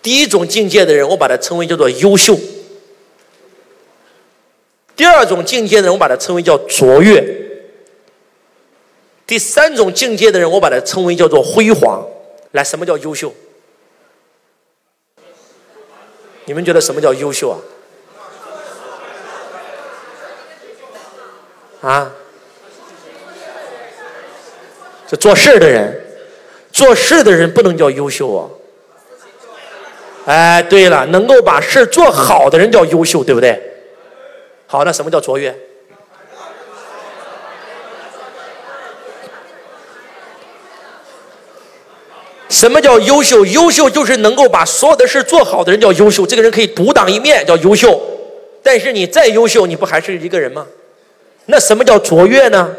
第一种境界的人，我把它称为叫做优秀；第二种境界的人，我把它称为叫卓越；第三种境界的人，我把它称为叫做辉煌。来，什么叫优秀？你们觉得什么叫优秀啊？啊？这做事的人，做事的人不能叫优秀啊。哎，对了，能够把事做好的人叫优秀，对不对？好，那什么叫卓越？什么叫优秀？优秀就是能够把所有的事做好的人叫优秀。这个人可以独当一面，叫优秀。但是你再优秀，你不还是一个人吗？那什么叫卓越呢？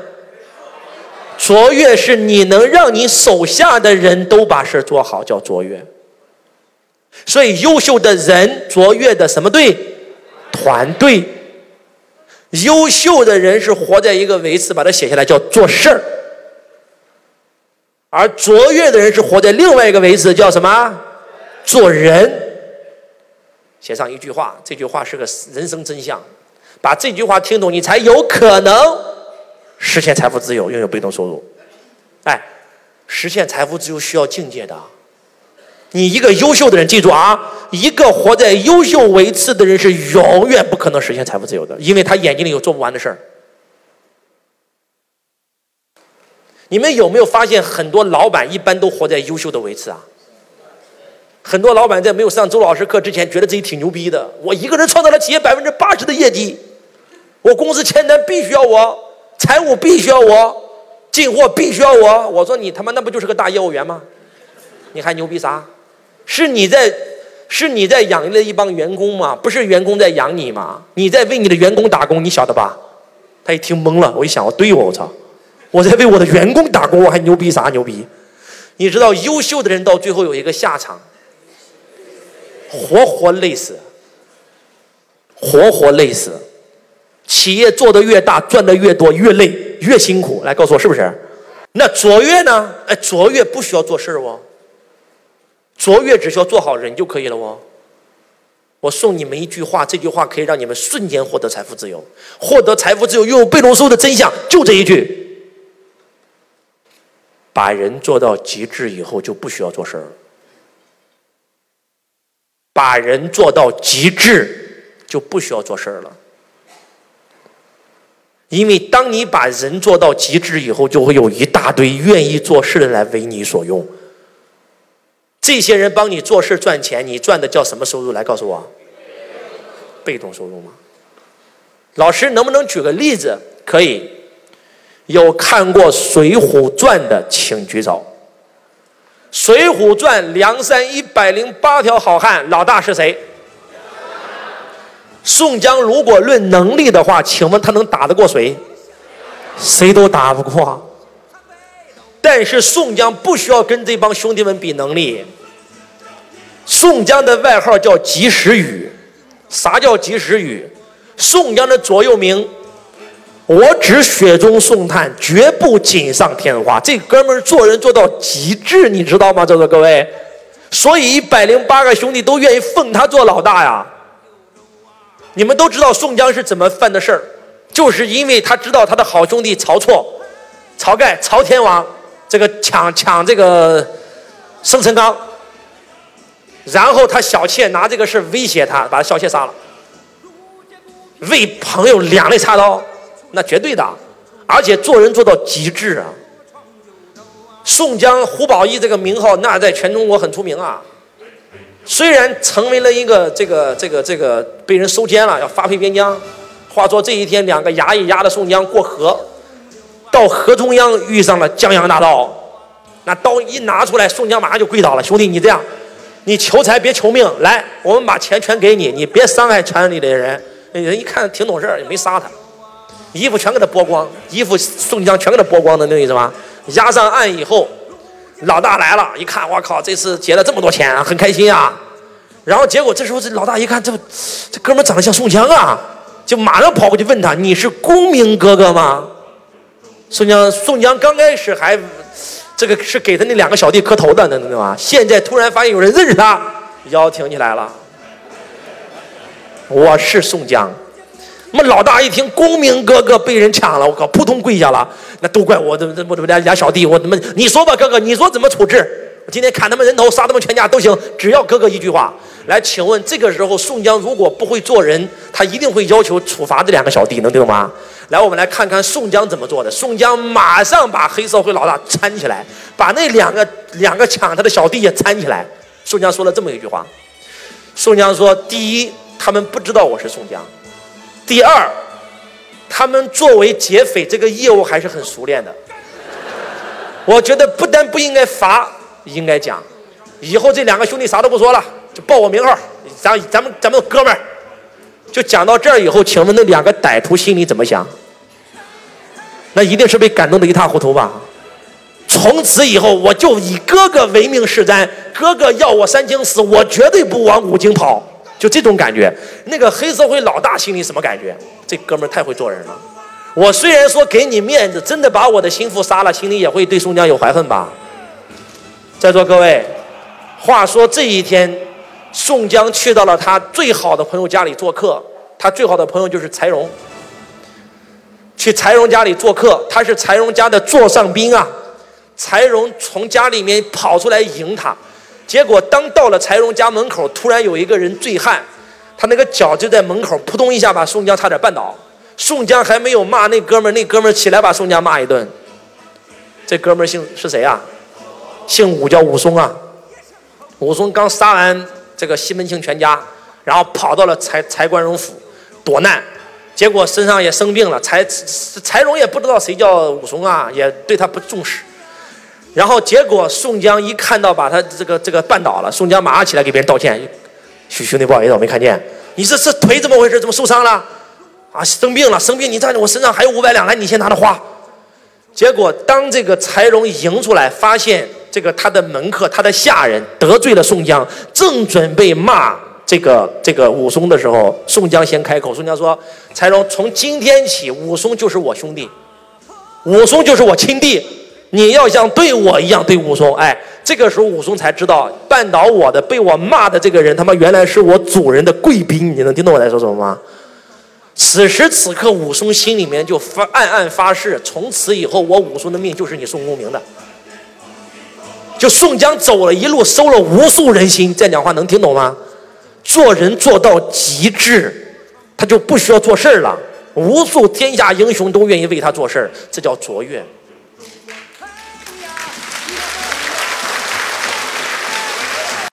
卓越是你能让你手下的人都把事做好，叫卓越。所以，优秀的人，卓越的什么队？团队。优秀的人是活在一个维次，把它写下来叫做事儿。而卓越的人是活在另外一个维次，叫什么？做人。写上一句话，这句话是个人生真相。把这句话听懂，你才有可能实现财富自由，拥有被动收入。哎，实现财富自由需要境界的。你一个优秀的人，记住啊，一个活在优秀维次的人是永远不可能实现财富自由的，因为他眼睛里有做不完的事儿。你们有没有发现，很多老板一般都活在优秀的维次啊？很多老板在没有上周老师课之前，觉得自己挺牛逼的，我一个人创造了企业百分之八十的业绩，我公司签单必须要我，财务必须要我，进货必须要我。我说你他妈那不就是个大业务员吗？你还牛逼啥？是你在，是你在养了一帮员工吗？不是员工在养你吗？你在为你的员工打工，你晓得吧？他一听懵了，我一想，我对我我操，我在为我的员工打工，我还牛逼啥牛逼？你知道，优秀的人到最后有一个下场，活活累死，活活累死。企业做的越大，赚的越多，越累，越辛苦。来告诉我是不是？那卓越呢？哎，卓越不需要做事儿哦。卓越只需要做好人就可以了哦。我送你们一句话，这句话可以让你们瞬间获得财富自由。获得财富自由，拥有被动收入的真相就这一句：把人做到极致以后，就不需要做事儿。把人做到极致，就不需要做事儿了。因为当你把人做到极致以后，就会有一大堆愿意做事的来为你所用。这些人帮你做事赚钱，你赚的叫什么收入？来告诉我，被动收入吗？老师能不能举个例子？可以，有看过《水浒传》的请举手。《水浒传》梁山一百零八条好汉，老大是谁？宋江。如果论能力的话，请问他能打得过谁？谁都打不过。但是宋江不需要跟这帮兄弟们比能力。宋江的外号叫及时雨，啥叫及时雨？宋江的左右铭：我只雪中送炭，绝不锦上添花。这哥们儿做人做到极致，你知道吗？在座各位，所以一百零八个兄弟都愿意奉他做老大呀。你们都知道宋江是怎么犯的事儿，就是因为他知道他的好兄弟曹错、晁盖、曹天王这个抢抢这个生辰纲。然后他小妾拿这个事威胁他，把他小妾杀了。为朋友两肋插刀，那绝对的，而且做人做到极致啊。宋江、胡宝义这个名号，那在全中国很出名啊。虽然成为了一个这个这个这个被人收监了，要发配边疆。话说这一天，两个衙役押着宋江过河，到河中央遇上了江洋大盗，那刀一拿出来，宋江马上就跪倒了。兄弟，你这样。你求财别求命，来，我们把钱全给你，你别伤害船里的人。人一看挺懂事儿，也没杀他，衣服全给他剥光，衣服宋江全给他剥光的那意思吗？押上岸以后，老大来了，一看，我靠，这次劫了这么多钱，很开心啊。然后结果这时候这老大一看，这这哥们长得像宋江啊，就马上跑过去问他：“你是公明哥哥吗？”宋江，宋江刚开始还。这个是给他那两个小弟磕头的，能懂吗？现在突然发现有人认识他，腰挺起来了。我是宋江。那么老大一听，公明哥哥被人抢了，我靠，扑通跪下了。那都怪我，这这我这俩俩小弟，我怎么你说吧，哥哥，你说怎么处置？今天砍他们人头，杀他们全家都行，只要哥哥一句话。来，请问这个时候宋江如果不会做人，他一定会要求处罚这两个小弟，能听懂吗？来，我们来看看宋江怎么做的。宋江马上把黑社会老大搀起来，把那两个两个抢他的小弟也搀起来。宋江说了这么一句话：宋江说，第一，他们不知道我是宋江；第二，他们作为劫匪这个业务还是很熟练的。我觉得不但不应该罚。应该讲，以后这两个兄弟啥都不说了，就报我名号，咱咱们咱们哥们儿，就讲到这儿以后，请问那两个歹徒心里怎么想？那一定是被感动的一塌糊涂吧？从此以后，我就以哥哥为命是瞻，哥哥要我三更死，我绝对不往五更跑，就这种感觉。那个黑社会老大心里什么感觉？这哥们儿太会做人了。我虽然说给你面子，真的把我的心腹杀了，心里也会对宋江有怀恨吧？在座各位，话说这一天，宋江去到了他最好的朋友家里做客。他最好的朋友就是柴荣。去柴荣家里做客，他是柴荣家的座上宾啊。柴荣从家里面跑出来迎他，结果当到了柴荣家门口，突然有一个人醉汉，他那个脚就在门口扑通一下把宋江差点绊倒。宋江还没有骂那哥们儿，那哥们儿起来把宋江骂一顿。这哥们儿姓是谁啊？姓武叫武松啊，武松刚杀完这个西门庆全家，然后跑到了柴柴关荣府躲难，结果身上也生病了。柴柴荣也不知道谁叫武松啊，也对他不重视。然后结果宋江一看到把他这个这个绊倒了，宋江马上起来给别人道歉：“兄兄弟不好意思，我没看见。你这这腿怎么回事？怎么受伤了？啊，生病了，生病！你看我身上还有五百两，来，你先拿着花。”结果当这个柴荣迎出来，发现。这个他的门客，他的下人得罪了宋江，正准备骂这个这个武松的时候，宋江先开口。宋江说：“柴荣，从今天起，武松就是我兄弟，武松就是我亲弟，你要像对我一样对武松。”哎，这个时候武松才知道，绊倒我的、被我骂的这个人，他妈原来是我主人的贵宾。你能听懂我在说什么吗？此时此刻，武松心里面就发暗暗发誓：从此以后，我武松的命就是你宋公明的。就宋江走了一路，收了无数人心。这样讲话能听懂吗？做人做到极致，他就不需要做事儿了。无数天下英雄都愿意为他做事儿，这叫卓越。